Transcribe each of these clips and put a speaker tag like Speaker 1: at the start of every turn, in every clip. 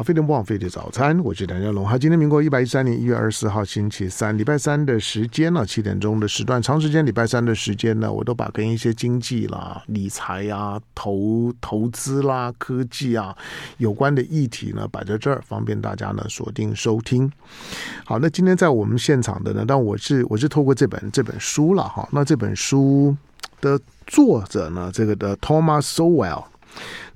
Speaker 1: 好，飞碟不枉费的早餐，我是梁家龙。好，今天民国一百一十三年一月二十四号星期三，礼拜三的时间呢，七点钟的时段，长时间礼拜三的时间呢，我都把跟一些经济啦、理财啊、投投资啦、科技啊有关的议题呢摆在这儿，方便大家呢锁定收听。好，那今天在我们现场的呢，但我是我是透过这本这本书了哈，那这本书的作者呢，这个的 Thomas Sowell。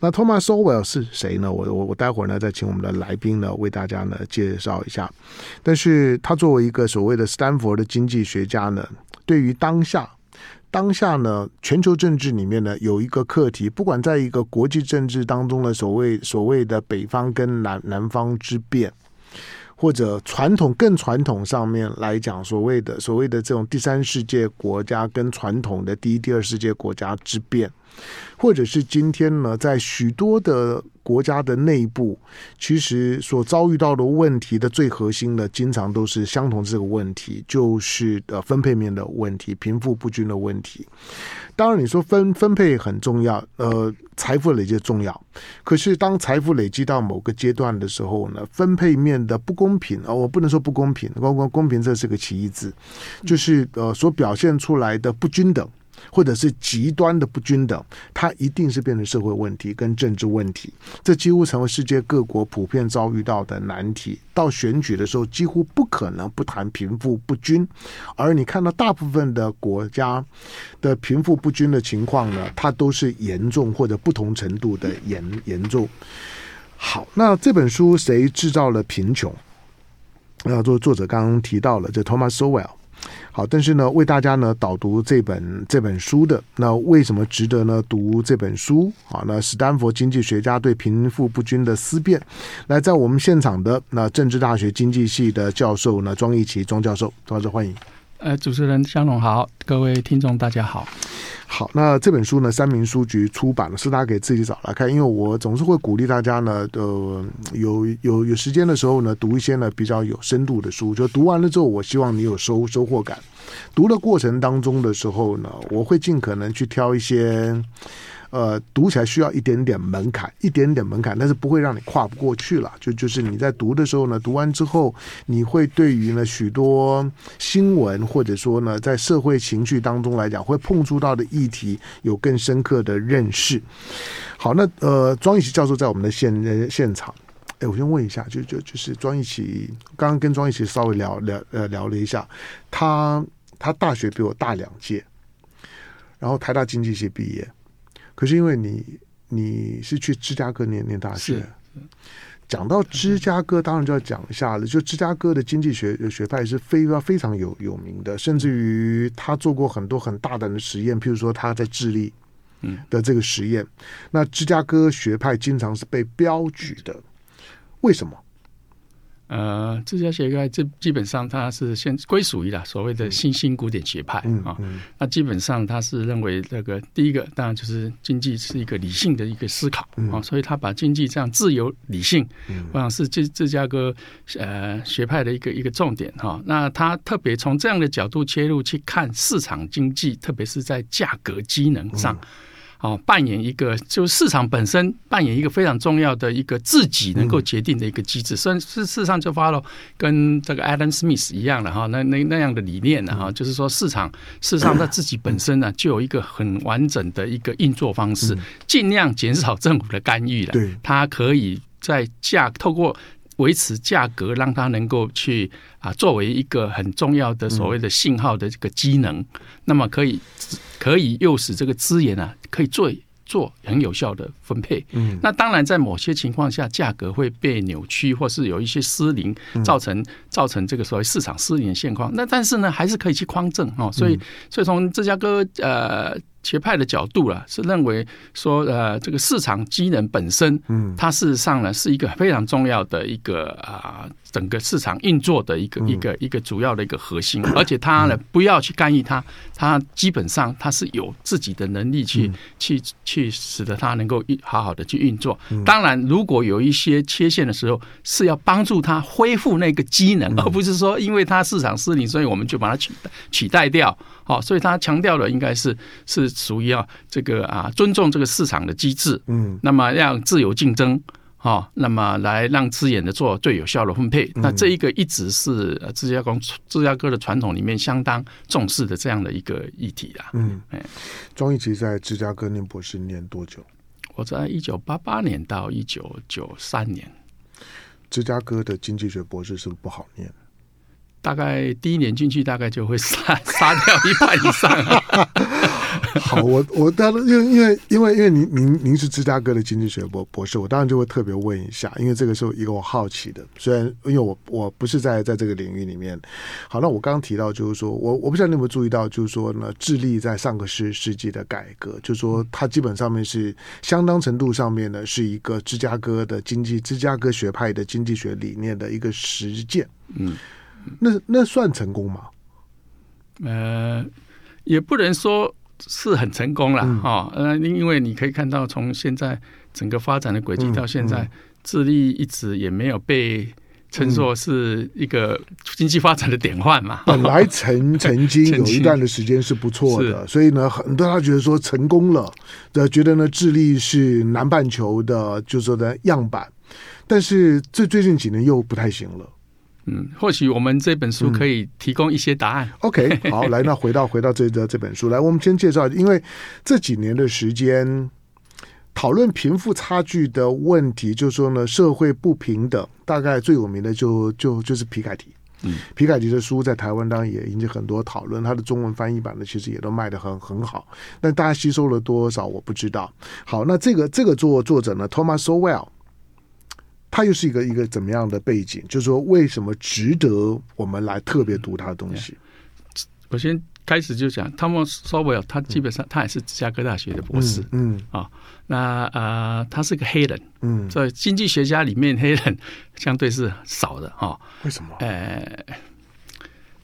Speaker 1: 那 Thomas Sowell 是谁呢？我我我待会儿呢再请我们的来宾呢为大家呢介绍一下。但是他作为一个所谓的斯坦福的经济学家呢，对于当下当下呢全球政治里面呢有一个课题，不管在一个国际政治当中的所谓所谓的北方跟南南方之变，或者传统更传统上面来讲，所谓的所谓的这种第三世界国家跟传统的第一、第二世界国家之变。或者是今天呢，在许多的国家的内部，其实所遭遇到的问题的最核心的，经常都是相同这个问题，就是呃分配面的问题、贫富不均的问题。当然，你说分分配很重要，呃，财富累积重要。可是当财富累积到某个阶段的时候呢，分配面的不公平啊，我不能说不公平，公公公平这是个歧义字，就是呃所表现出来的不均等。或者是极端的不均等，它一定是变成社会问题跟政治问题，这几乎成为世界各国普遍遭遇到的难题。到选举的时候，几乎不可能不谈贫富不均，而你看到大部分的国家的贫富不均的情况呢，它都是严重或者不同程度的严严重。好，那这本书谁制造了贫穷？那作作者刚刚提到了，这 Thomas Sowell。好，但是呢，为大家呢导读这本这本书的，那为什么值得呢读这本书？啊，那史丹佛经济学家对贫富不均的思辨，来在我们现场的那政治大学经济系的教授呢庄一奇庄教授，庄教授欢迎。
Speaker 2: 呃，主持人香龙好，各位听众大家好。
Speaker 1: 好，那这本书呢，三明书局出版了，是大家给自己找来看。因为我总是会鼓励大家呢，呃，有有有时间的时候呢，读一些呢比较有深度的书。就读完了之后，我希望你有收收获感。读的过程当中的时候呢，我会尽可能去挑一些。呃，读起来需要一点点门槛，一点点门槛，但是不会让你跨不过去了。就就是你在读的时候呢，读完之后，你会对于呢许多新闻或者说呢在社会情绪当中来讲会碰触到的议题有更深刻的认识。好，那呃，庄一奇教授在我们的现现场，哎，我先问一下，就就就是庄一奇，刚刚跟庄一奇稍微聊聊呃聊了一下，他他大学比我大两届，然后台大经济系毕业。可是因为你你是去芝加哥念念大学，讲到芝加哥，当然就要讲一下了。就芝加哥的经济学学派是非常非常有有名的，甚至于他做过很多很大胆的实验，譬如说他在智利的这个实验。那芝加哥学派经常是被标举的，为什么？
Speaker 2: 呃，这家学派这基本上它是先归属于了所谓的新兴古典学派啊。那基本上他是认为这个第一个当然就是经济是一个理性的一个思考啊，所以他把经济这样自由理性，我想是这芝加哥呃学派的一个一个重点哈。那他特别从这样的角度切入去看市场经济，特别是在价格机能上。哦，扮演一个就市场本身扮演一个非常重要的一个自己能够决定的一个机制，所以事实上就发了跟这个 Adam Smith 一样的哈，那那那样的理念呢哈，就是说市场事实上它自己本身呢就有一个很完整的一个运作方式，尽量减少政府的干预了。对，它可以在价透过。维持价格，让它能够去啊，作为一个很重要的所谓的信号的这个机能，嗯、那么可以可以诱使这个资源啊，可以做做很有效的分配。嗯，那当然在某些情况下，价格会被扭曲，或是有一些失灵，造成造成这个所谓市场失灵的现况。那但是呢，还是可以去匡正哦。所以所以从芝加哥呃。学派的角度了，是认为说，呃，这个市场机能本身，嗯，它事实上呢是一个非常重要的一个啊，整个市场运作的一个一个一个主要的一个核心，而且它呢不要去干预它，它基本上它是有自己的能力去去去使得它能够好好的去运作。当然，如果有一些缺陷的时候，是要帮助它恢复那个机能，而不是说因为它市场失灵，所以我们就把它取代取代掉。好，所以他强调的应该是是属于啊这个啊尊重这个市场的机制，嗯，那么让自由竞争，哈，那么来让资源的做最有效的分配。那这一个一直是芝加哥芝加哥的传统里面相当重视的这样的一个议题啊。
Speaker 1: 嗯，庄一奇在芝加哥念博士念多久？
Speaker 2: 我在一九八八年到一九九三年。
Speaker 1: 芝加哥的经济学博士是不是不好念？
Speaker 2: 大概第一年进去，大概就会杀杀掉一半以上，啊。
Speaker 1: 好，我我当然因为因为因为因为您您您是芝加哥的经济学博博士，我当然就会特别问一下，因为这个是一个我好奇的。虽然因为我我不是在在这个领域里面。好，那我刚刚提到就是说我我不知道你有没有注意到，就是说呢，智利在上个世世纪的改革，就是说它基本上面是相当程度上面呢是一个芝加哥的经济芝加哥学派的经济学理念的一个实践。嗯。那那算成功吗？
Speaker 2: 呃，也不能说是很成功了哈。呃、嗯，因为你可以看到，从现在整个发展的轨迹到现在，智利、一直也没有被称作是一个经济发展的典范嘛。
Speaker 1: 本来曾曾经 有一段的时间是不错的，所以呢，很多他觉得说成功了，呃，觉得呢，智利是南半球的，就是说的样板。但是这最近几年又不太行了。
Speaker 2: 嗯，或许我们这本书可以提供一些答案。
Speaker 1: 嗯、OK，好，来，那回到回到这这这本书来，我们先介绍，因为这几年的时间讨论贫富差距的问题，就是说呢，社会不平等，大概最有名的就就就是皮凯提。嗯，皮凯提的书在台湾当然也引起很多讨论，他的中文翻译版呢其实也都卖的很很好，但大家吸收了多少我不知道。好，那这个这个作作者呢，Thomas Sowell。他又是一个一个怎么样的背景？就是说，为什么值得我们来特别读他的东西？
Speaker 2: 我先开始就讲，Thomas Sowell，他基本上他也是芝加哥大学的博士，嗯，啊、嗯哦，那呃，他是个黑人，嗯，在经济学家里面，黑人相对是少的，哈、哦，
Speaker 1: 为什么？
Speaker 2: 呃，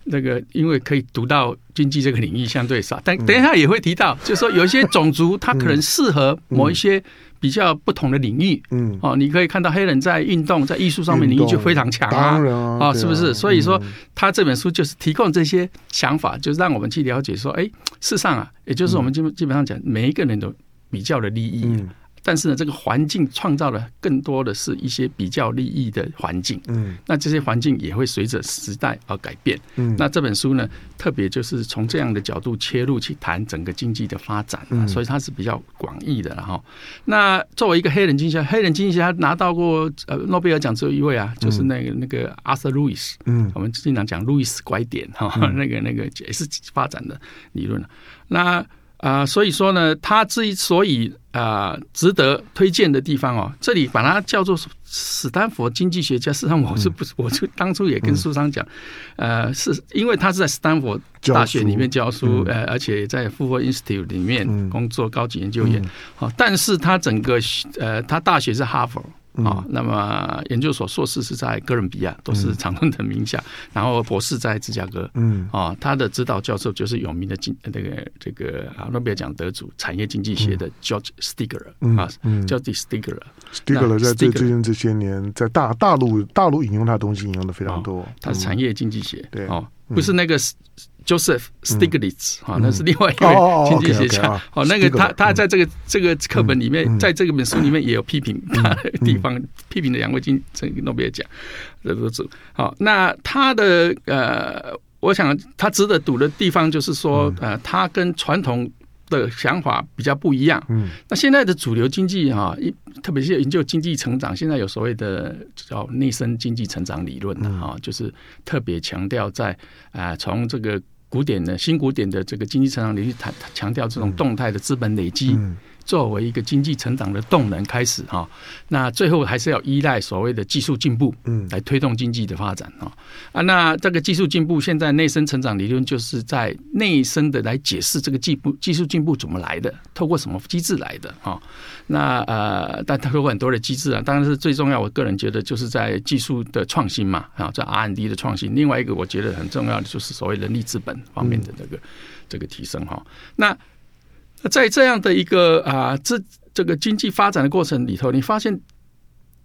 Speaker 2: 那个因为可以读到经济这个领域相对少，但等一下也会提到，嗯、就是说有一些种族，他可能适合某一些、嗯。比较不同的领域，嗯，哦，你可以看到黑人在运动、在艺术上面领域就非常强啊，啊，啊，是不是？所以说，他这本书就是提供这些想法，就是让我们去了解说，哎，事实上啊，也就是我们基本基本上讲，每一个人都比较的利益。嗯但是呢，这个环境创造了更多的是一些比较利益的环境。嗯，那这些环境也会随着时代而改变。嗯，那这本书呢，特别就是从这样的角度切入去谈整个经济的发展。嗯，所以它是比较广义的。然后，那作为一个黑人经济学家，黑人经济学家拿到过呃诺贝尔奖只有一位啊，就是那个那个阿瑟路易斯。嗯，我们经常讲路易斯拐点哈，那个那个也是发展的理论。那啊、呃，所以说呢，他之所以啊、呃、值得推荐的地方哦，这里把它叫做史丹佛经济学家。事实际上我是不 是，我就当初也跟书商讲，嗯、呃，是因为他是在史丹佛大学里面教书，教书呃，而且在富霍 Institute 里面工作高级研究员。好、但是他整个呃，他大学是哈佛。啊、哦，那么研究所硕士是在哥伦比亚，都是常春藤名下，嗯、然后博士在芝加哥。嗯，啊、哦，他的指导教授就是有名的经那个这个啊诺贝尔奖得主产业经济学的 George Stigler、嗯、啊，George Stigler。
Speaker 1: Stigler 在最最近这些年在大大陆大陆引用他的东西引用的非常多。
Speaker 2: 他是产业经济学，
Speaker 1: 对
Speaker 2: 哦，不是那个。Joseph Stiglitz 哈，那是另外一位 经济学家。哦，那个他他在这个这个课本里面，在这个本书里面也有批评他的地方，批评的两位经这个诺贝尔奖得主。好，那他的呃，我想他值得读的地方就是说，呃，他跟传统的想法比较不一样。嗯，那现在的主流经济哈，一特别是研究经济成长，现在有所谓的叫内生经济成长理论的哈，就是特别强调在啊从这个。古典的新古典的这个经济成长领域，谈强调这种动态的资本累积。嗯嗯作为一个经济成长的动能开始哈，那最后还是要依赖所谓的技术进步，嗯，来推动经济的发展哈啊。那这个技术进步，现在内生成长理论就是在内生的来解释这个进步技术进步怎么来的，透过什么机制来的哈。那呃，但它有很多的机制啊，当然是最重要。我个人觉得就是在技术的创新嘛，啊，在 R&D 的创新。另外一个我觉得很重要的就是所谓人力资本方面的这个这个提升哈。那在这样的一个啊，这这个经济发展的过程里头，你发现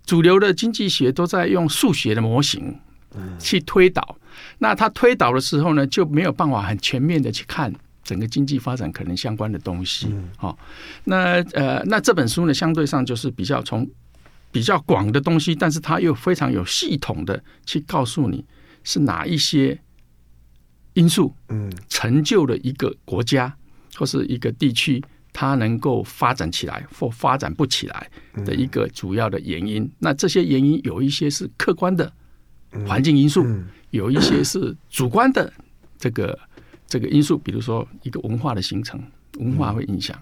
Speaker 2: 主流的经济学都在用数学的模型去推导。那他推导的时候呢，就没有办法很全面的去看整个经济发展可能相关的东西。好，那呃，那这本书呢，相对上就是比较从。比较广的东西，但是它又非常有系统的去告诉你是哪一些因素，嗯，成就了一个国家或是一个地区，它能够发展起来或发展不起来的一个主要的原因。那这些原因有一些是客观的环境因素，有一些是主观的这个这个因素，比如说一个文化的形成，文化会影响，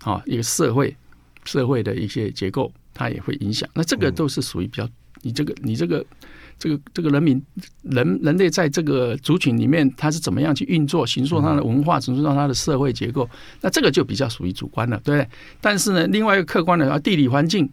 Speaker 2: 啊，一个社会。社会的一些结构，它也会影响。那这个都是属于比较，你这个你这个这个这个人民人人类在这个族群里面，他是怎么样去运作、形塑他的文化、形塑他的社会结构？那这个就比较属于主观了，对不对？但是呢，另外一个客观的啊，地理环境，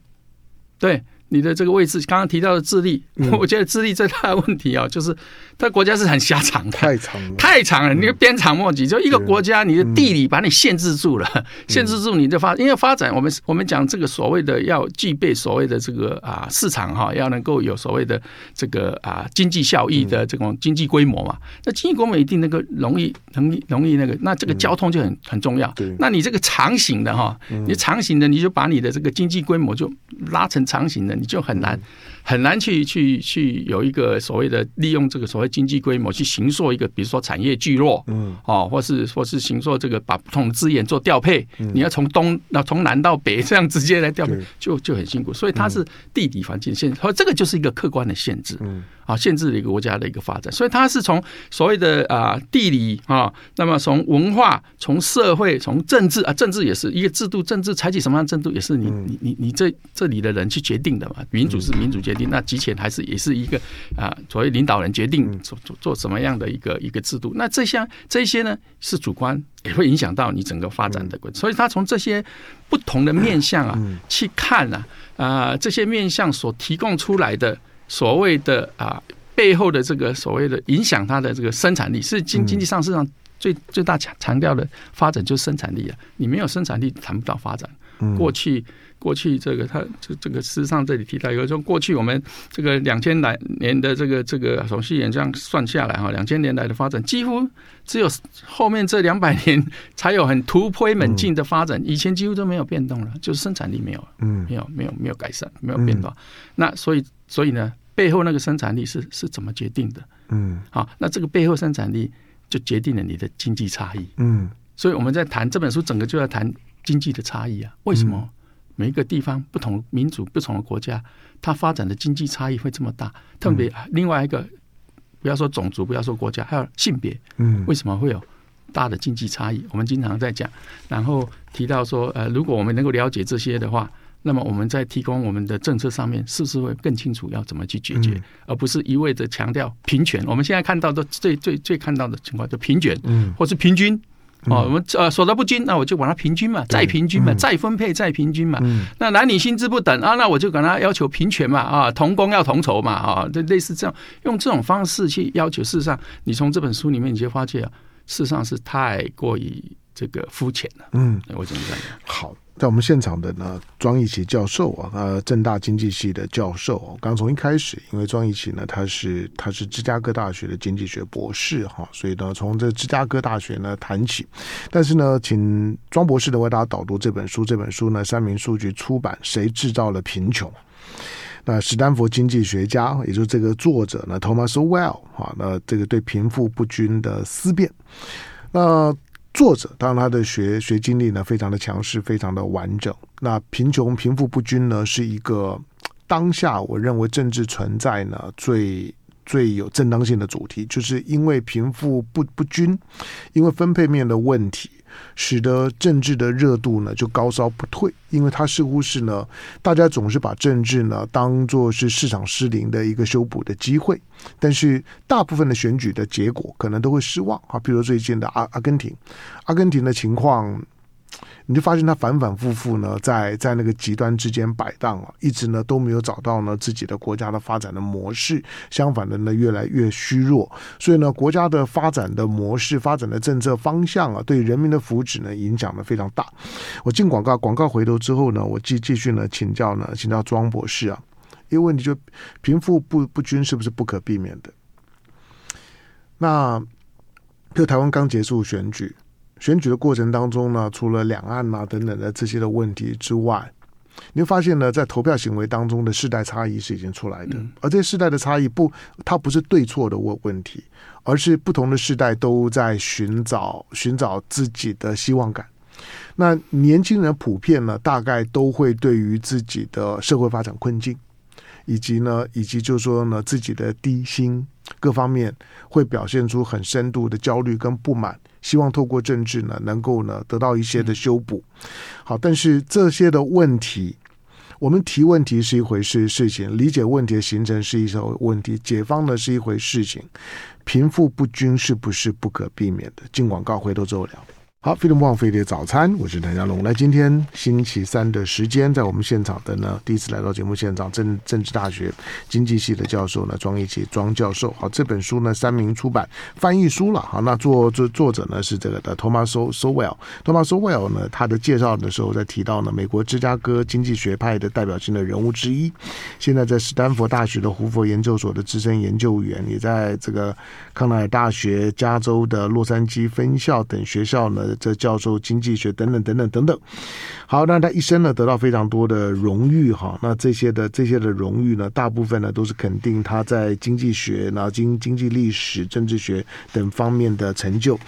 Speaker 2: 对。你的这个位置，刚刚提到的智利，嗯、我觉得智利最大的问题啊、哦，就是它国家是很狭长的，
Speaker 1: 太长了，
Speaker 2: 太长了。你个鞭长莫及，就一个国家，你的地理把你限制住了，限制住你的发，因为发展，我们我们讲这个所谓的要具备所谓的这个啊市场哈，要能够有所谓的这个啊经济效益的这种经济规模嘛。那经济规模一定那个容易容易容易那个，那这个交通就很很重要。那你这个长型的哈，你长型的你就把你的这个经济规模就拉成长型的。你就很难很难去去去有一个所谓的利用这个所谓经济规模去行塑一个，比如说产业聚落，嗯，哦，或是或是行塑这个把不同的资源做调配，你要从东那从南到北 这样直接来调配，就就很辛苦。所以它是地理环境限制，所以这个就是一个客观的限制，嗯，啊，限制了一个国家的一个发展。所以它是从所谓的啊地理啊，那么从文化、从社会、从政治啊，政治也是一个制度，政治采取什么样的制度也是你你你你这这里的人去决定的嘛。民主是民主决定，那集权还是也是一个啊，所谓领导人决定做做做什么样的一个一个制度。那这项这些呢是主观，也会影响到你整个发展的过程。所以他从这些不同的面向啊去看啊啊，这些面向所提供出来的所谓的啊背后的这个所谓的影响，它的这个生产力是经经济上市场最最大强强调的发展就是生产力啊，你没有生产力谈不到发展。过去。过去这个，他这这个事实上这里提到一个，说过去我们这个两千来年的这个这个从西元这样算下来哈，两千年来的发展几乎只有后面这两百年才有很突飞猛进的发展，以前几乎都没有变动了，就是生产力没有，嗯，没有没有没有改善，没有变化。那所以所以呢，背后那个生产力是是怎么决定的？嗯，好，那这个背后生产力就决定了你的经济差异。嗯，所以我们在谈这本书，整个就要谈经济的差异啊，为什么？每一个地方、不同民族、不同的国家，它发展的经济差异会这么大。特别另外一个，不要说种族，不要说国家，还有性别，嗯，为什么会有大的经济差异？我们经常在讲，然后提到说，呃，如果我们能够了解这些的话，那么我们在提供我们的政策上面，是不是会更清楚要怎么去解决，而不是一味的强调平权？我们现在看到的最最最看到的情况，就平权，嗯，或是平均。哦，我们呃所得不均，那我就把它平均嘛，再平均嘛，再分配再平均嘛。那男女薪资不等啊，那我就管它要求平权嘛啊，同工要同酬嘛啊，就类似这样，用这种方式去要求。事实上，你从这本书里面你就发现啊，事实上是太过于这个肤浅了。嗯，我怎么讲？
Speaker 1: 好。在我们现场的呢，庄义琦教授啊，呃，政大经济系的教授。刚从一开始，因为庄义琦呢，他是他是芝加哥大学的经济学博士哈，所以呢，从这芝加哥大学呢谈起。但是呢，请庄博士呢为大家导读这本书。这本书呢，三民书局出版，《谁制造了贫穷》？那史丹佛经济学家，也就是这个作者呢，Thomas Well，哈，那这个对贫富不均的思辨，那。作者当然他的学学经历呢非常的强势，非常的完整。那贫穷贫富不均呢是一个当下我认为政治存在呢最最有正当性的主题，就是因为贫富不不均，因为分配面的问题。使得政治的热度呢就高烧不退，因为它似乎是呢，大家总是把政治呢当做是市场失灵的一个修补的机会，但是大部分的选举的结果可能都会失望啊，比如最近的阿阿根廷，阿根廷的情况。你就发现他反反复复呢，在在那个极端之间摆荡啊，一直呢都没有找到呢自己的国家的发展的模式，相反的呢越来越虚弱，所以呢国家的发展的模式、发展的政策方向啊，对人民的福祉呢影响呢非常大。我进广告，广告回头之后呢，我继继续呢请教呢请教庄博士啊，一个问题就贫富不不均是不是不可避免的？那就台湾刚结束选举。选举的过程当中呢，除了两岸啊等等的这些的问题之外，你会发现呢，在投票行为当中的世代差异是已经出来的，而这些世代的差异不，它不是对错的问问题，而是不同的世代都在寻找寻找自己的希望感。那年轻人普遍呢，大概都会对于自己的社会发展困境，以及呢，以及就是说呢，自己的低薪各方面，会表现出很深度的焦虑跟不满。希望透过政治呢，能够呢得到一些的修补。好，但是这些的问题，我们提问题是一回事事情，理解问题的形成是一种问题，解放呢是一回事情。贫富不均是不是不可避免的？进广告，回头之后聊。好，飞碟梦飞碟早餐，我是谭家龙。来，今天星期三的时间，在我们现场的呢，第一次来到节目现场，政政治大学经济系的教授呢，庄一琪庄教授。好，这本书呢，三民出版翻译书了。好，那作作作者呢是这个的 Thomas Sowell。Thomas Sowell 呢，他的介绍的时候在提到呢，美国芝加哥经济学派的代表性的人物之一，现在在史丹佛大学的胡佛研究所的资深研究员，也在这个康奈尔大学、加州的洛杉矶分校等学校呢。这教授经济学等等等等等等，好，那他一生呢得到非常多的荣誉哈，那这些的这些的荣誉呢，大部分呢都是肯定他在经济学、然后经经济历史、政治学等方面的成就。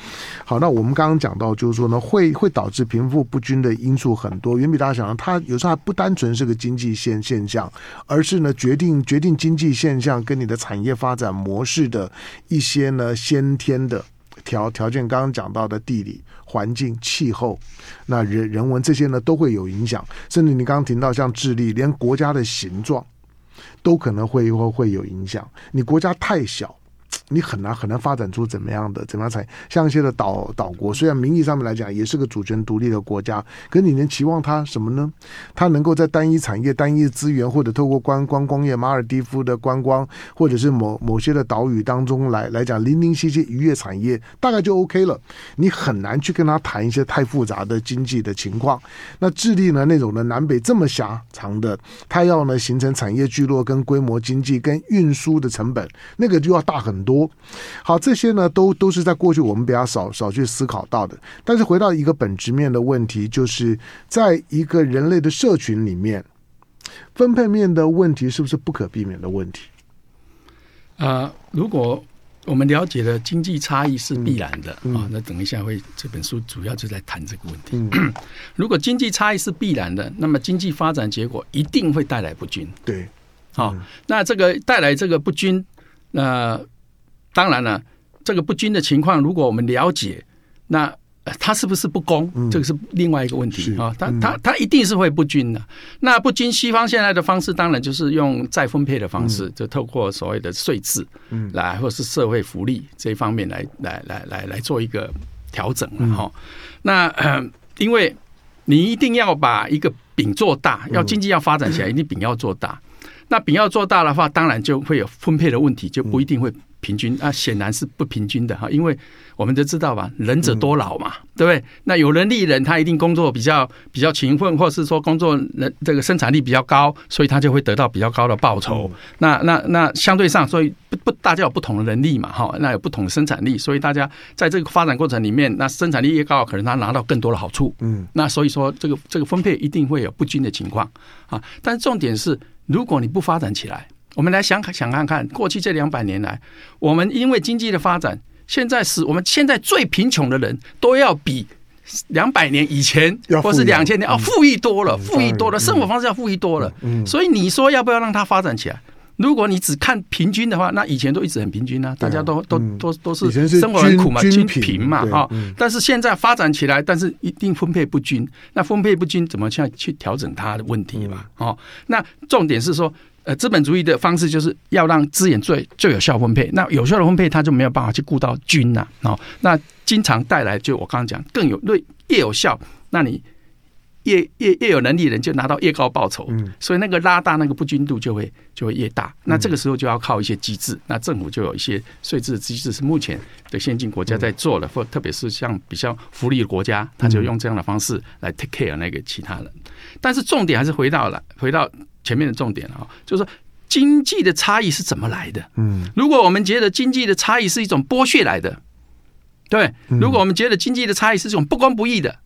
Speaker 1: 好，那我们刚刚讲到，就是说呢，会会导致贫富不均的因素很多，远比大家想象，它有时候还不单纯是个经济现现象，而是呢决定决定经济现象跟你的产业发展模式的一些呢先天的。条条件刚刚讲到的地理环境、气候，那人人文这些呢都会有影响，甚至你刚刚提到像智利，连国家的形状都可能会会会有影响。你国家太小。你很难很难发展出怎么样的怎么样才像一些的岛岛国，虽然名义上面来讲也是个主权独立的国家，可你能期望它什么呢？它能够在单一产业、单一资源，或者透过观光工业、马尔地夫的观光，或者是某某些的岛屿当中来来讲零零星星渔业产业，大概就 OK 了。你很难去跟他谈一些太复杂的经济的情况。那智利呢？那种的南北这么狭长的，它要呢形成产业聚落跟规模经济跟运输的成本，那个就要大很多。好，这些呢都都是在过去我们比较少少去思考到的。但是回到一个本质面的问题，就是在一个人类的社群里面，分配面的问题是不是不可避免的问题？
Speaker 2: 啊、呃，如果我们了解了经济差异是必然的啊、
Speaker 1: 嗯
Speaker 2: 哦，那等一下会这本书主要就在谈这个问题。
Speaker 1: 嗯、
Speaker 2: 如果经济差异是必然的，那么经济发展结果一定会带来不均。
Speaker 1: 对，
Speaker 2: 好、哦，那这个带来这个不均，那、呃。当然了，这个不均的情况，如果我们了解，那它是不是不公？嗯、这个是另外一个问题啊。它它它一定是会不均的。那不均，西方现在的方式当然就是用再分配的方式，嗯、就透过所谓的税制，嗯，来或是社会福利这一方面来来来来来做一个调整了哈。嗯、那、呃、因为你一定要把一个饼做大，要经济要发展起来，一定饼要做大。那饼要做大的话，当然就会有分配的问题，就不一定会。平均啊，显然是不平均的哈，因为我们都知道吧，能者多劳嘛，嗯、对不对？那有能力人他一定工作比较比较勤奋，或是说工作能这个生产力比较高，所以他就会得到比较高的报酬。嗯、那那那相对上，所以不不大家有不同的能力嘛，哈，那有不同的生产力，所以大家在这个发展过程里面，那生产力越高，可能他拿到更多的好处。嗯，那所以说这个这个分配一定会有不均的情况啊。但是重点是，如果你不发展起来。我们来想想看看，过去这两百年来，我们因为经济的发展，现在是我们现在最贫穷的人都要比两百年以前，或是两千年啊富裕多了，富裕多了，生活方式要富裕多了。所以你说要不要让它发展起来？如果你只看平均的话，那以前都一直很平均啊，大家都都都都是生活很苦嘛，均贫嘛哈。但是现在发展起来，但是一定分配不均，那分配不均怎么去去调整它的问题嘛？哦，那重点是说。呃，资本主义的方式就是要让资源最最有效分配。那有效的分配，它就没有办法去顾到均呐。哦，那经常带来就我刚刚讲，更有越越有效，那你越越越有能力的人就拿到越高报酬。嗯，所以那个拉大那个不均度就会就会越大。那这个时候就要靠一些机制。那政府就有一些税制的机制是目前的先进国家在做的，或特别是像比较福利的国家，他就用这样的方式来 take care 那个其他人。但是重点还是回到了回到。前面的重点啊，就是说经济的差异是怎么来的？嗯，如果我们觉得经济的差异是一种剥削来的，对，如果我们觉得经济的差异是一种不公不义的，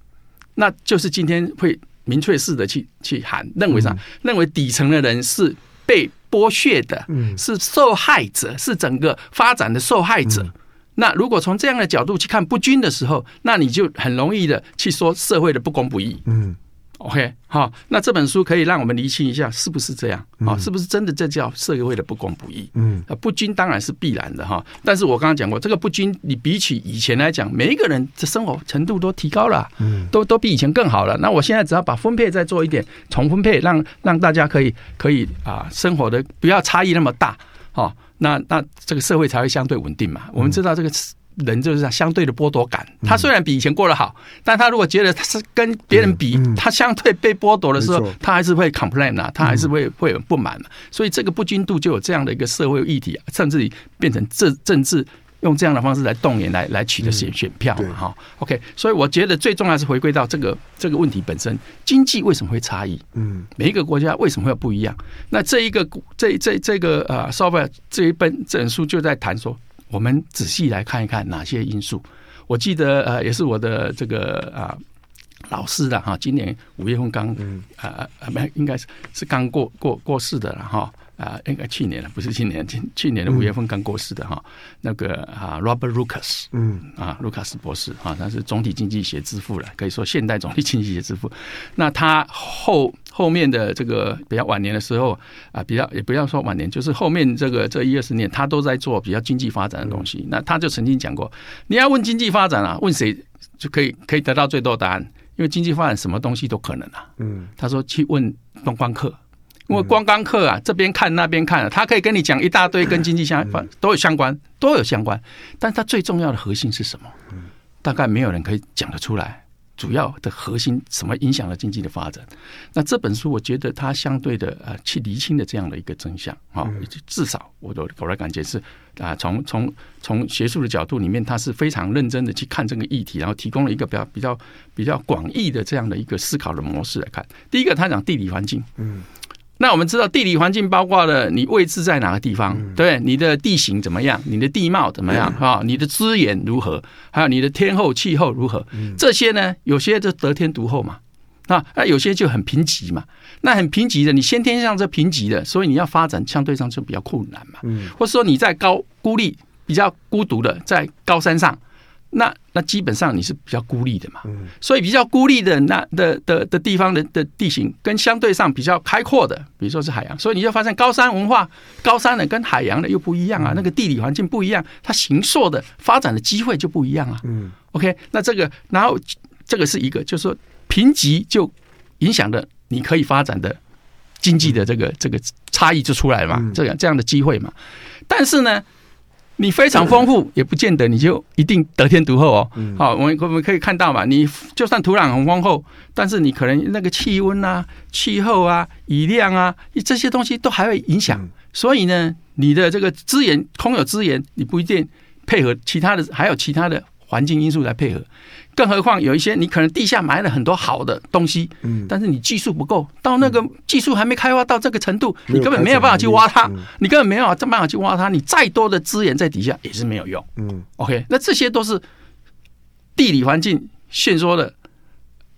Speaker 2: 那就是今天会明确式的去去喊，认为啥？认为底层的人是被剥削的，嗯是受害者，是整个发展的受害者。那如果从这样的角度去看不均的时候，那你就很容易的去说社会的不公不义。嗯。OK，好，那这本书可以让我们厘清一下，是不是这样？啊，是不是真的这叫社会的不公不义？嗯，不均当然是必然的哈。但是我刚刚讲过，这个不均，你比起以前来讲，每一个人的生活程度都提高了，嗯，都都比以前更好了。那我现在只要把分配再做一点重分配，让让大家可以可以啊，生活的不要差异那么大，好，那那这个社会才会相对稳定嘛。我们知道这个。人就是相对的剥夺感，他虽然比以前过得好，但他如果觉得他是跟别人比，他相对被剥夺的时候，他还是会 complain 啊，他还是会会有不满。所以这个不均度就有这样的一个社会议题，甚至于变成政政治用这样的方式来动员来来取得选选票嘛哈。OK，所以我觉得最重要是回归到这个这个问题本身，经济为什么会差异？嗯，每一个国家为什么会有不一样？那这一个这这这个呃 Software 这一本这本书就在谈说。我们仔细来看一看哪些因素。我记得呃，也是我的这个啊老师的哈，今年五月份刚啊啊没应该是是刚过过过世的了哈啊，应该去年了，不是今年，去去年的五月份刚过世的哈。那个啊，Robert Lucas，嗯啊，卢卡斯博士啊，他是总体经济学之父了，可以说现代总体经济学之父。那他后。后面的这个比较晚年的时候啊，比较也不要说晚年，就是后面这个这一二十年，他都在做比较经济发展的东西。那他就曾经讲过，你要问经济发展啊，问谁就可以可以得到最多答案，因为经济发展什么东西都可能啊。嗯，他说去问观光客，因为观光客啊这边看那边看，他可以跟你讲一大堆跟经济相关都有相关都有相关，但他最重要的核心是什么？大概没有人可以讲得出来。主要的核心什么影响了经济的发展？那这本书我觉得它相对的呃去厘清的这样的一个真相啊，至少我的我的感觉是啊，从从从学术的角度里面，它是非常认真的去看这个议题，然后提供了一个比较比较比较广义的这样的一个思考的模式来看。第一个，他讲地理环境，嗯。那我们知道地理环境包括了你位置在哪个地方，对，你的地形怎么样，你的地貌怎么样，哈，你的资源如何，还有你的天候气候如何，这些呢，有些就得天独厚嘛，那，那有些就很贫瘠嘛，那很贫瘠的，你先天上是贫瘠的，所以你要发展相对上就比较困难嘛，或者说你在高孤立比较孤独的在高山上。那那基本上你是比较孤立的嘛，所以比较孤立的那的的的地方的的地形跟相对上比较开阔的，比如说是海洋，所以你就发现高山文化，高山的跟海洋的又不一样啊，那个地理环境不一样，它形塑的发展的机会就不一样啊。嗯，OK，那这个然后这个是一个，就是说贫瘠就影响的你可以发展的经济的这个这个差异就出来了嘛，这样这样的机会嘛，但是呢。你非常丰富，也不见得你就一定得天独厚哦。好，我们我们可以看到嘛，你就算土壤很丰厚，但是你可能那个气温啊、气候啊、雨量啊，这些东西都还会影响。所以呢，你的这个资源空有资源，你不一定配合其他的，还有其他的环境因素来配合。更何况有一些你可能地下埋了很多好的东西，嗯，但是你技术不够，到那个技术还没开发到这个程度，你根本没有办法去挖它，你根本没有办法去挖它，你再多的资源在底下也是没有用，嗯，OK，那这些都是地理环境限缩的，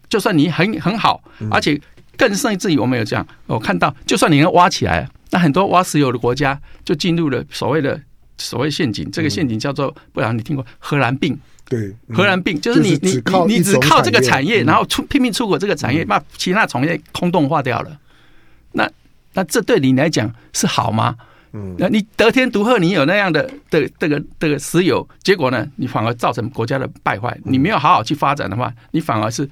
Speaker 2: 就算你很很好，而且更甚至于我们有这样，我看到就算你能挖起来，那很多挖石油的国家就进入了所谓的所谓陷阱，这个陷阱叫做，不然你听过荷兰病？
Speaker 1: 对，
Speaker 2: 荷兰病就是你你你你只靠这个产业，然后出拼命出口这个产业，把其他产业空洞化掉了。那那这对你来讲是好吗？嗯，那你得天独厚，你有那样的的这个这个石油，结果呢，你反而造成国家的败坏。你没有好好去发展的话，你反而是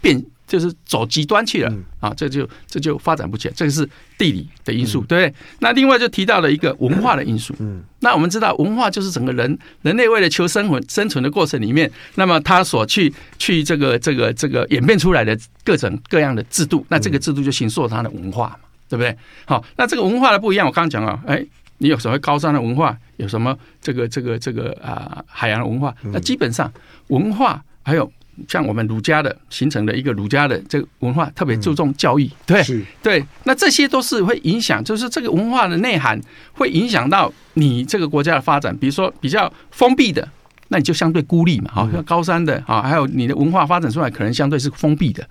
Speaker 2: 变。就是走极端去了啊，这就这就发展不起来。这个是地理的因素，对不对？那另外就提到了一个文化的因素。嗯，那我们知道文化就是整个人人类为了求生存生存的过程里面，那么他所去去这个这个这个演变出来的各种各样的制度，那这个制度就形塑他的文化嘛，对不对？好，那这个文化的不一样，我刚刚讲了，哎，你有什么高山的文化，有什么这个这个这个啊海洋的文化，那基本上文化还有。像我们儒家的形成的一个儒家的这个文化，特别注重教育，对对，那这些都是会影响，就是这个文化的内涵会影响到你这个国家的发展。比如说比较封闭的，那你就相对孤立嘛。好，像高山的啊，还有你的文化发展出来可能相对是封闭的，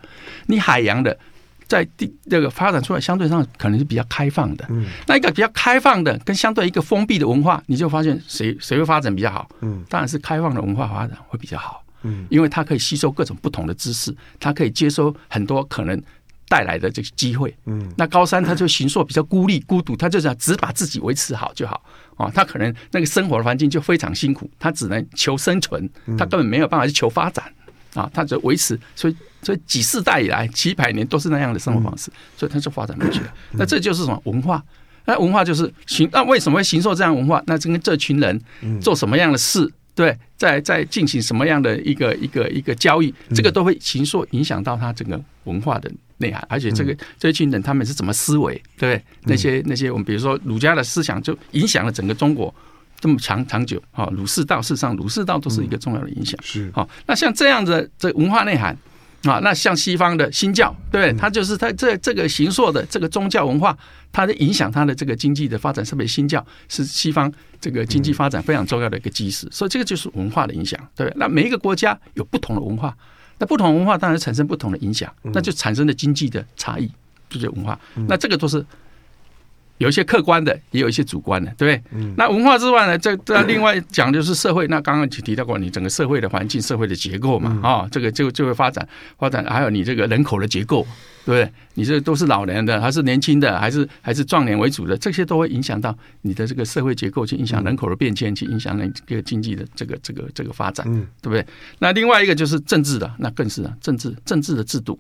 Speaker 2: 你海洋的在地这个发展出来相对上可能是比较开放的。嗯，那一个比较开放的跟相对一个封闭的文化，你就发现谁谁会发展比较好？嗯，当然是开放的文化发展会比较好。嗯，因为他可以吸收各种不同的知识，他可以接收很多可能。带来的这个机会，嗯，那高三他就行硕比较孤立、孤独，他就想只把自己维持好就好啊。他可能那个生活的环境就非常辛苦，他只能求生存，他根本没有办法去求发展啊。他就维持，所以所以几世代以来几百年都是那样的生活方式，所以他就发展不起来。那这就是什么文化？那文化就是行。那为什么会行受这样文化？那就跟这群人做什么样的事？对，在在进行什么样的一个一个一个交易，这个都会形塑影响到他整个文化的内涵，而且这个这群人他们是怎么思维，对不对？那些那些我们比如说儒家的思想，就影响了整个中国这么长长久啊。儒释道，事实上儒释道都是一个重要的影响。是好，那像这样的这文化内涵。啊，那像西方的新教，对，它就是它这这个形塑的这个宗教文化，它的影响它的这个经济的发展，特别新教是西方这个经济发展非常重要的一个基石，所以这个就是文化的影响，对。那每一个国家有不同的文化，那不同文化当然产生不同的影响，那就产生了经济的差异，就是文化。那这个都是。有一些客观的，也有一些主观的，对不对？嗯。那文化之外呢，这这 另外讲就是社会。那刚刚提到过，你整个社会的环境、社会的结构嘛，啊，这个就就会发展发展。还有你这个人口的结构，对不对？你这都是老年的，还是年轻的，还是还是壮年为主的？这些都会影响到你的这个社会结构，去影响人口的变迁，去影响那这个经济的这个这个这个发展，对不对？那另外一个就是政治的，那更是啊，政治政治的制度。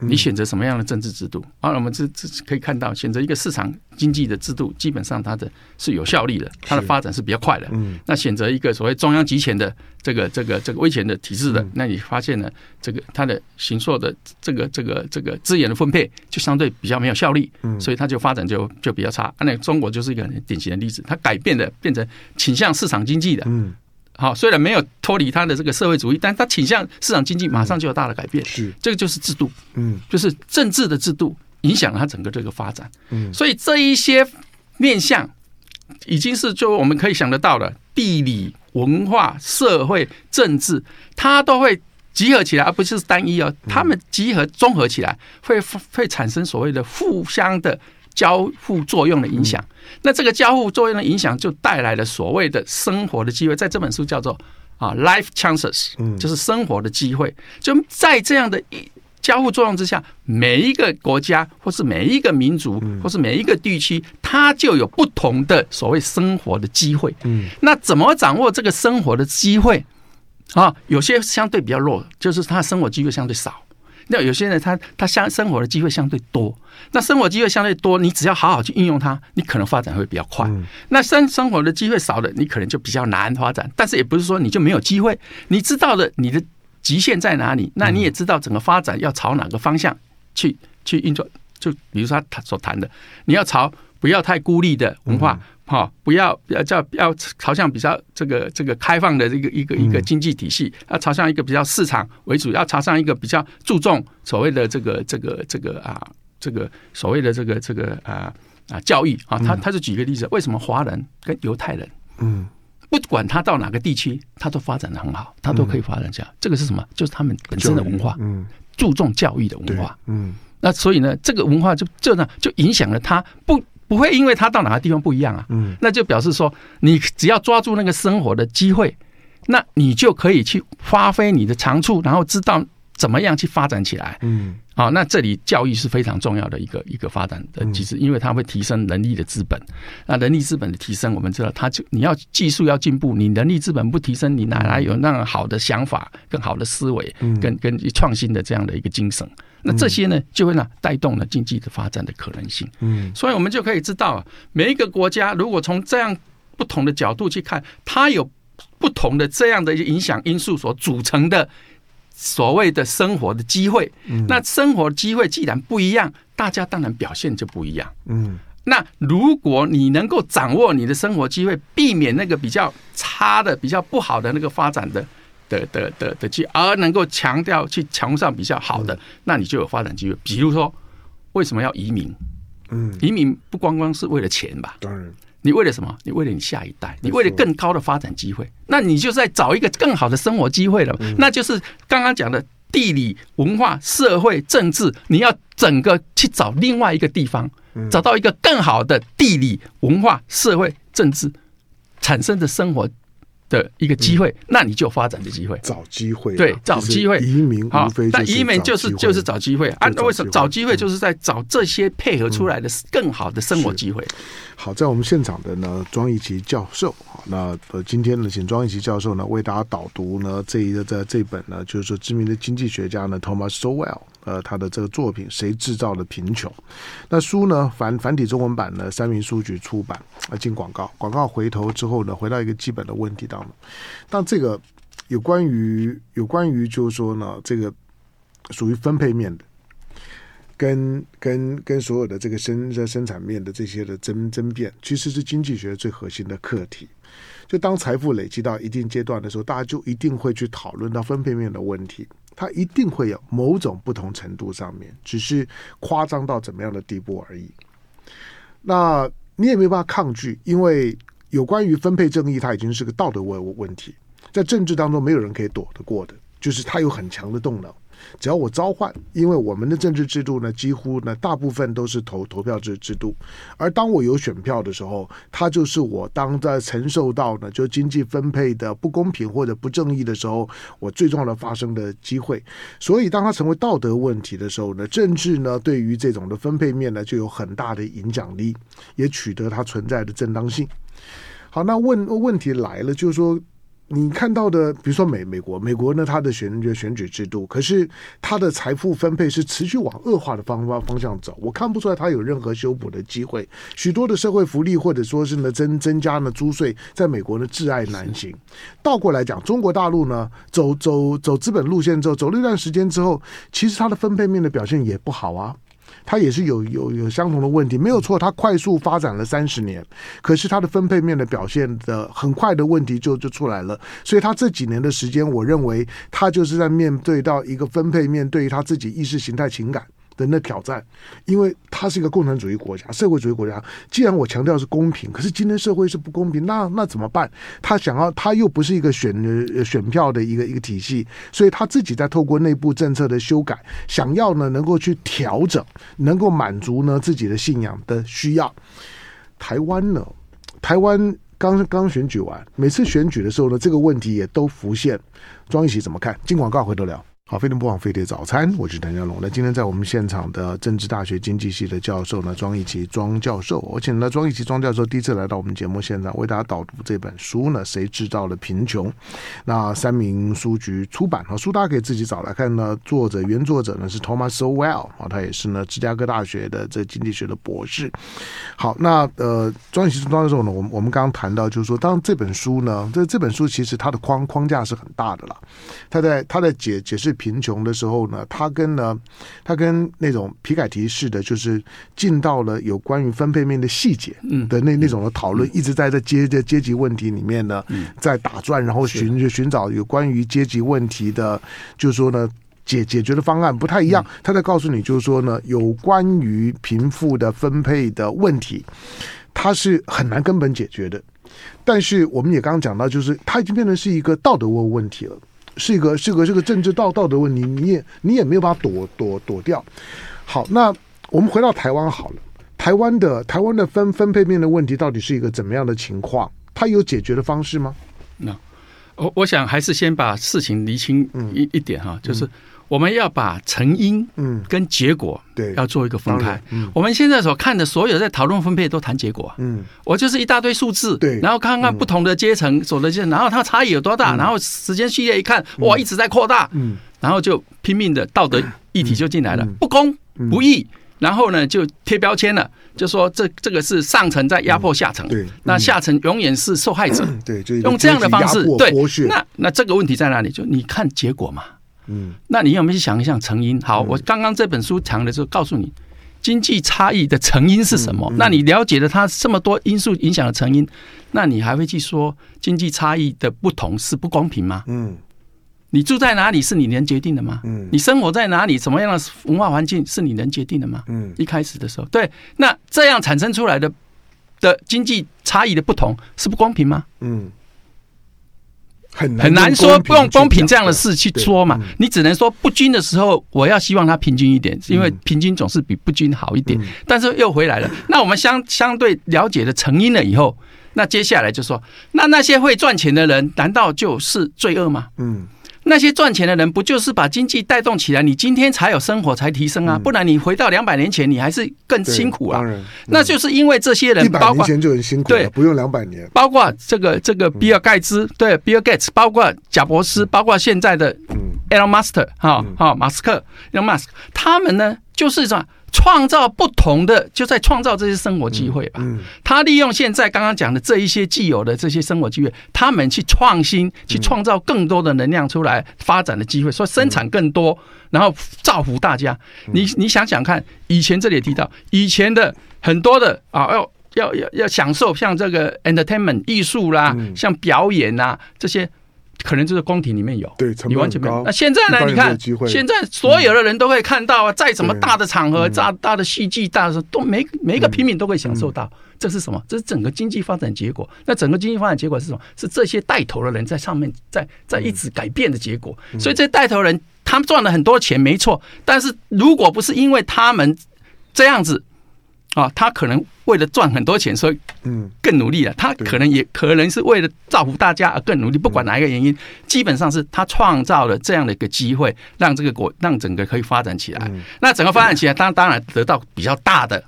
Speaker 2: 你选择什么样的政治制度？啊，我们这这可以看到，选择一个市场经济的制度，基本上它的是有效率的，它的发展是比较快的。嗯，那选择一个所谓中央集权的这个这个这个威权的体制的，那你发现呢，这个它的形塑的这个这个这个资源的分配就相对比较没有效力，嗯，所以它就发展就就比较差。那中国就是一个很典型的例子，它改变的变成倾向市场经济的，嗯。好，虽然没有脱离他的这个社会主义，但他倾向市场经济，马上就有大的改变。是，这个就是制度，嗯，就是政治的制度影响了他整个这个发展。嗯，所以这一些面向已经是就我们可以想得到的，地理、文化、社会、政治，它都会集合起来，而不是单一哦。他们集合综合起来，会会产生所谓的互相的。交互作用的影响，那这个交互作用的影响就带来了所谓的生活的机会，在这本书叫做啊 life chances，就是生活的机会。就在这样的一交互作用之下，每一个国家或是每一个民族或是每一个地区，它就有不同的所谓生活的机会。嗯，那怎么掌握这个生活的机会啊？有些相对比较弱，就是他生活机会相对少。那有些人他他相生活的机会相对多，那生活机会相对多，你只要好好去运用它，你可能发展会比较快。那生生活的机会少了，你可能就比较难发展。但是也不是说你就没有机会，你知道了你的极限在哪里，那你也知道整个发展要朝哪个方向去去运作。就比如说他所谈的，你要朝不要太孤立的文化。好，不要要叫要朝向比较这个这个开放的这个一个一个经济体系，要朝向一个比较市场为主，要朝向一个比较注重所谓的这个这个这个啊这个所谓的这个这个啊啊教育啊，他他就举个例子，为什么华人跟犹太人，嗯，不管他到哪个地区，他都发展的很好，他都可以发展这样，这个是什么？就是他们本身的文化，嗯，注重教育的文化，嗯，那所以呢，这个文化就这呢就影响了他不。不会因为他到哪个地方不一样啊，嗯，那就表示说，你只要抓住那个生活的机会，那你就可以去发挥你的长处，然后知道怎么样去发展起来，嗯，好，那这里教育是非常重要的一个一个发展的机制，因为它会提升人力的资本。那人力资本的提升，我们知道，它就你要技术要进步，你人力资本不提升，你哪来有那样好的想法、更好的思维、跟跟创新的这样的一个精神？那这些呢，就会呢带动了经济的发展的可能性。嗯，所以我们就可以知道啊，每一个国家如果从这样不同的角度去看，它有不同的这样的一些影响因素所组成的所谓的生活的机会。那生活机会既然不一样，大家当然表现就不一样。嗯，那如果你能够掌握你的生活机会，避免那个比较差的、比较不好的那个发展的。的的的的去，而能够强调去强上比较好的，那你就有发展机会。比如说，为什么要移民？嗯，移民不光光是为了钱吧？当然，你为了什么？你为了你下一代，你为了更高的发展机会，那你就在找一个更好的生活机会了。那就是刚刚讲的地理、文化、社会、政治，你要整个去找另外一个地方，找到一个更好的地理、文化、社会、政治产生的生活。的一个机会，那你就发展的机会，
Speaker 1: 找机会，
Speaker 2: 对，找机会。
Speaker 1: 移民无非
Speaker 2: 那移民就是就是找机会啊？那为什么找机会就是在找这些配合出来的更好的生活机会？
Speaker 1: 好，在我们现场的呢，庄益琪教授，那呃，今天呢，请庄益琪教授呢为大家导读呢这一个在这本呢，就是说知名的经济学家呢，Thomas Sowell。呃，他的这个作品《谁制造了贫穷》？那书呢，繁繁体中文版呢，三民书局出版。啊，进广告，广告回头之后呢，回到一个基本的问题当中。但这个有关于有关于，就是说呢，这个属于分配面的，跟跟跟所有的这个生在生产面的这些的争争辩，其实是经济学最核心的课题。就当财富累积到一定阶段的时候，大家就一定会去讨论到分配面的问题。它一定会有某种不同程度上面，只是夸张到怎么样的地步而已。那你也没办法抗拒，因为有关于分配正义，它已经是个道德问问题，在政治当中没有人可以躲得过的，就是它有很强的动能。只要我召唤，因为我们的政治制度呢，几乎呢大部分都是投投票制制度，而当我有选票的时候，它就是我当在承受到呢就经济分配的不公平或者不正义的时候，我最重要的发生的机会。所以当它成为道德问题的时候呢，政治呢对于这种的分配面呢就有很大的影响力，也取得它存在的正当性。好，那问问题来了，就是说。你看到的，比如说美美国，美国呢，它的选选举制度，可是它的财富分配是持续往恶化的方方方向走，我看不出来它有任何修补的机会。许多的社会福利或者说是呢增增加呢租税，在美国呢挚爱难行。倒过来讲，中国大陆呢走走走资本路线之后，走了一段时间之后，其实它的分配面的表现也不好啊。它也是有有有相同的问题，没有错。它快速发展了三十年，可是它的分配面的表现的很快的问题就就出来了。所以它这几年的时间，我认为它就是在面对到一个分配面对于他自己意识形态情感人的挑战，因为它是一个共产主义国家、社会主义国家。既然我强调是公平，可是今天社会是不公平，那那怎么办？他想要，他又不是一个选选票的一个一个体系，所以他自己在透过内部政策的修改，想要呢能够去调整，能够满足呢自己的信仰的需要。台湾呢，台湾刚刚选举完，每次选举的时候呢，这个问题也都浮现。庄益琪怎么看？进广告回头聊。好，飞碟播放飞碟早餐，我是谭家龙。那今天在我们现场的政治大学经济系的教授呢，庄一奇庄教授，我请了庄一奇庄教授第一次来到我们节目现场，为大家导读这本书呢，谁制造了贫穷？那三民书局出版，哈，书大家可以自己找来看呢。作者原作者呢是 Thomas Sowell 啊，他也是呢芝加哥大学的这经济学的博士。好，那呃，庄一奇庄教授呢，我们我们刚刚谈到就是说，当这本书呢，这这本书其实它的框框架是很大的了，他在他在解解释。贫穷的时候呢，他跟呢，他跟那种皮凯提式的，就是进到了有关于分配面的细节的那那种的讨论，一直在这阶阶阶级问题里面呢，在打转，然后寻寻找有关于阶级问题的，就是说呢，解解决的方案不太一样。他在告诉你，就是说呢，有关于贫富的分配的问题，它是很难根本解决的。但是我们也刚刚讲到，就是它已经变成是一个道德问问题了。是一个是个这个政治道道德问题，你也你也没有办法躲躲躲掉。好，那我们回到台湾好了。台湾的台湾的分分配面的问题到底是一个怎么样的情况？它有解决的方式吗？
Speaker 2: 那我我想还是先把事情厘清一、嗯、一点哈，就是。嗯我们要把成因嗯。跟结果对。要做一个分开。嗯，我们现在所看的所有在讨论分配都谈结果。嗯，我就是一大堆数字，对，然后看看不同的阶层所得阶层，然后它差异有多大，然后时间序列一看，哇，一直在扩大。嗯，然后就拼命的道德议题就进来了，不公不义，然后呢就贴标签了，就说这这个是上层在压迫下层，对，那下层永远是受害者，对，就用这样的方式，对，那那这个问题在哪里？就你看结果嘛。嗯，那你有没有去想一想成因？好，我刚刚这本书讲的时候告诉你，经济差异的成因是什么？那你了解了它这么多因素影响的成因，那你还会去说经济差异的不同是不公平吗？嗯，你住在哪里是你能决定的吗？嗯，你生活在哪里，什么样的文化环境是你能决定的吗？嗯，一开始的时候，对，那这样产生出来的的经济差异的不同是不公平吗？
Speaker 1: 嗯。
Speaker 2: 很难，很难说不用公平这样的事去说嘛，嗯、你只能说不均的时候，我要希望它平均一点，因为平均总是比不均好一点。嗯、但是又回来了，那我们相相对了解的成因了以后，那接下来就说，那那些会赚钱的人，难道就是罪恶吗？嗯。那些赚钱的人不就是把经济带动起来？你今天才有生活才提升啊，不然你回到两百年前，你还是更辛苦啊。当然，那就是因为这些人，一百年
Speaker 1: 前就很辛苦，对，不用两百年。
Speaker 2: 包括这个这个比尔盖茨，对，比尔盖茨，包括贾伯斯，包括现在的 Elon Musk，哈，哈，马斯克，Elon Musk，他们呢，就是这样。创造不同的，就在创造这些生活机会吧。嗯，他利用现在刚刚讲的这一些既有的这些生活机会，他们去创新，去创造更多的能量出来发展的机会，说生产更多，然后造福大家。你你想想看，以前这里也提到，以前的很多的啊，要要要要享受像这个 entertainment 艺术啦，像表演呐这些。可能就是宫廷里面有，
Speaker 1: 对，你完全没有。
Speaker 2: 那现在呢？你看，现在所有的人都会看到啊，再怎么大的场合、大大的戏剧、大的都每每一个平民都会享受到。这是什么？这是整个经济发展结果。那整个经济发展结果是什么？是这些带头的人在上面在在一直改变的结果。所以这带头人他们赚了很多钱，没错。但是如果不是因为他们这样子。啊，他可能为了赚很多钱，所以嗯更努力了。他可能也可能是为了造福大家而更努力。不管哪一个原因，基本上是他创造了这样的一个机会，让这个国让整个可以发展起来。那整个发展起来，当当然得到比较大的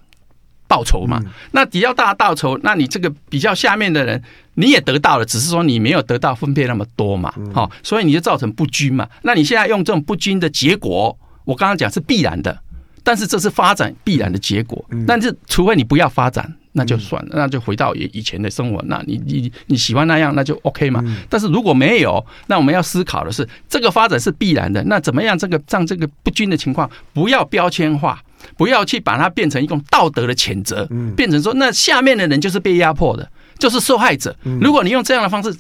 Speaker 2: 报酬嘛。那比较大的报酬，那你这个比较下面的人，你也得到了，只是说你没有得到分配那么多嘛。好，所以你就造成不均嘛。那你现在用这种不均的结果，我刚刚讲是必然的。但是这是发展必然的结果，但是除非你不要发展，那就算了，那就回到以以前的生活。那你你你喜欢那样，那就 OK 嘛。但是如果没有，那我们要思考的是，这个发展是必然的。那怎么样？这个让这个不均的情况不要标签化，不要去把它变成一种道德的谴责，变成说那下面的人就是被压迫的，就是受害者。如果你用这样的方式，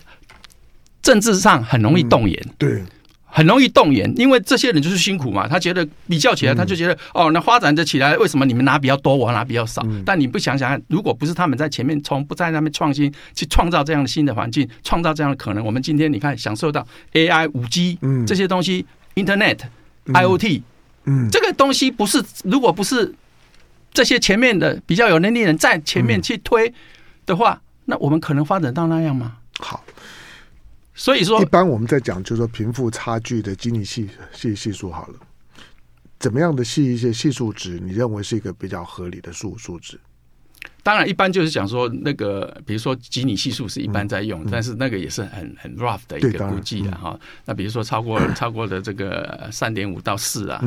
Speaker 2: 政治上很容易动摇。
Speaker 1: 对。
Speaker 2: 很容易动员，因为这些人就是辛苦嘛。他觉得比较起来，他就觉得哦，那发展的起来，为什么你们拿比较多，我拿比较少？但你不想想看，如果不是他们在前面冲，不在那边创新，去创造这样的新的环境，创造这样的可能，我们今天你看享受到 AI、五 G 这些东西，Internet、IoT，嗯，这个东西不是，如果不是这些前面的比较有能力的人在前面去推的话，那我们可能发展到那样吗？
Speaker 1: 好。
Speaker 2: 所以说，
Speaker 1: 一般我们在讲，就是说贫富差距的经济系系系数好了，怎么样的系一些系数值，你认为是一个比较合理的数数值？
Speaker 2: 当然，一般就是讲说那个，比如说基尼系数是一般在用，嗯嗯、但是那个也是很很 rough 的一个估计的哈。那比如说超过超过的这个三点五到四啊。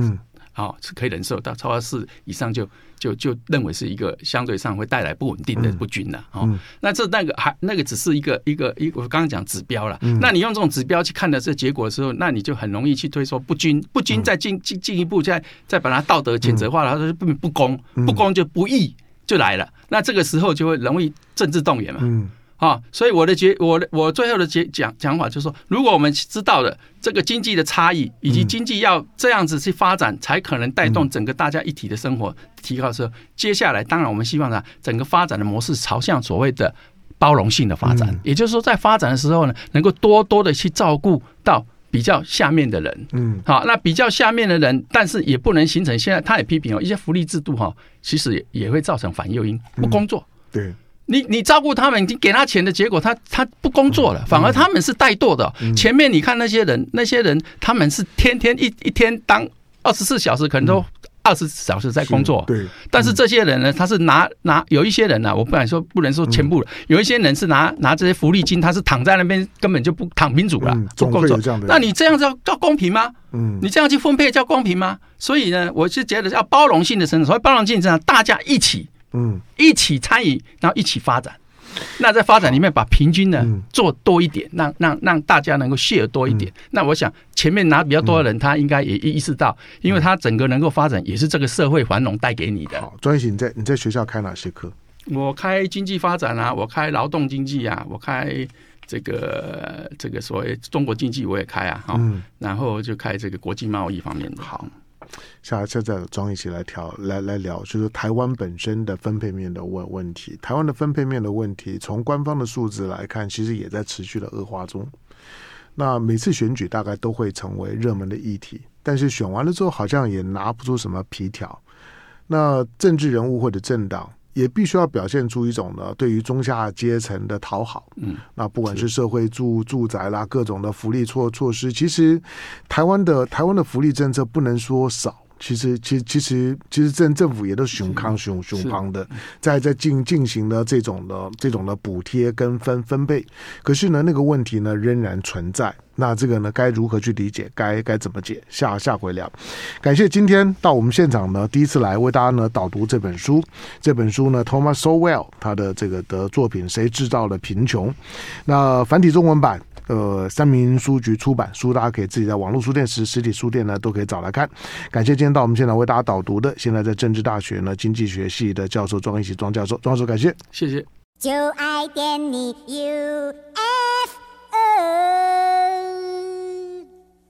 Speaker 2: 嗯好，是可以忍受到，超过四以上就就就认为是一个相对上会带来不稳定的不均了。哦，那这那个还那个只是一个一个一个我刚刚讲指标了。那你用这种指标去看的这结果的时候，那你就很容易去推说不均，不均再进进进一步再再把它道德谴责化了，它说不不公，不公就不义就来了。那这个时候就会容易政治动员嘛。啊，所以我的结，我的我最后的结讲讲法就是说，如果我们知道了这个经济的差异，以及经济要这样子去发展，才可能带动整个大家一体的生活提高的时候，接下来当然我们希望呢，整个发展的模式朝向所谓的包容性的发展，也就是说，在发展的时候呢，能够多多的去照顾到比较下面的人。嗯，好，那比较下面的人，但是也不能形成现在他也批评哦，一些福利制度哈，其实也也会造成反诱因，不工作。对。你你照顾他们，你给他钱的结果，他他不工作了，反而他们是怠惰的。前面你看那些人，那些人他们是天天一一天当二十四小时，可能都二十四小时在工作。对。但是这些人呢，他是拿拿有一些人呢，我不敢说不能说全部了，有一些人是拿拿这些福利金，他是躺在那边根本就不躺平族了，不工作。那你这样叫叫公平吗？嗯。你这样去分配叫公平吗？所以呢，我是觉得要包容性的生产，所谓包容性的生产，大家一起。嗯，一起参与，然后一起发展。那在发展里面，把平均呢做多一点，让让让大家能够 share 多一点。那我想前面拿比较多的人，他应该也意识到，因为他整个能够发展，也是这个社会繁荣带给你的。
Speaker 1: 好，庄医师，你在你在学校开哪些课？
Speaker 2: 我开经济发展啊，我开劳动经济啊，我开这个这个所谓中国经济我也开啊，哈，然后就开这个国际贸易方面的。
Speaker 1: 好。下下再庄一起来调来来聊，就是台湾本身的分配面的问问题。台湾的分配面的问题，从官方的数字来看，其实也在持续的恶化中。那每次选举大概都会成为热门的议题，但是选完了之后，好像也拿不出什么皮条。那政治人物或者政党。也必须要表现出一种呢，对于中下阶层的讨好。嗯，那不管是社会住住宅啦，各种的福利措措施，其实台湾的台湾的福利政策不能说少。其实，其实，其实，其实政政府也都熊康熊熊康的，在在进进行了这种的这种的补贴跟分分配。可是呢，那个问题呢仍然存在。那这个呢，该如何去理解？该该怎么解？下下回聊。感谢今天到我们现场呢，第一次来为大家呢导读这本书。这本书呢，Thomas Sowell 他的这个的作品《谁制造了贫穷》。那繁体中文版。呃三明书局出版书大家可以自己在网络书店时实体书店呢都可以找来看。感谢今天到我们现场为大家导读的现在在政治大学呢经济学系的教授庄一奇庄教授。庄教授感谢。
Speaker 2: 谢谢。就爱跟你 ufo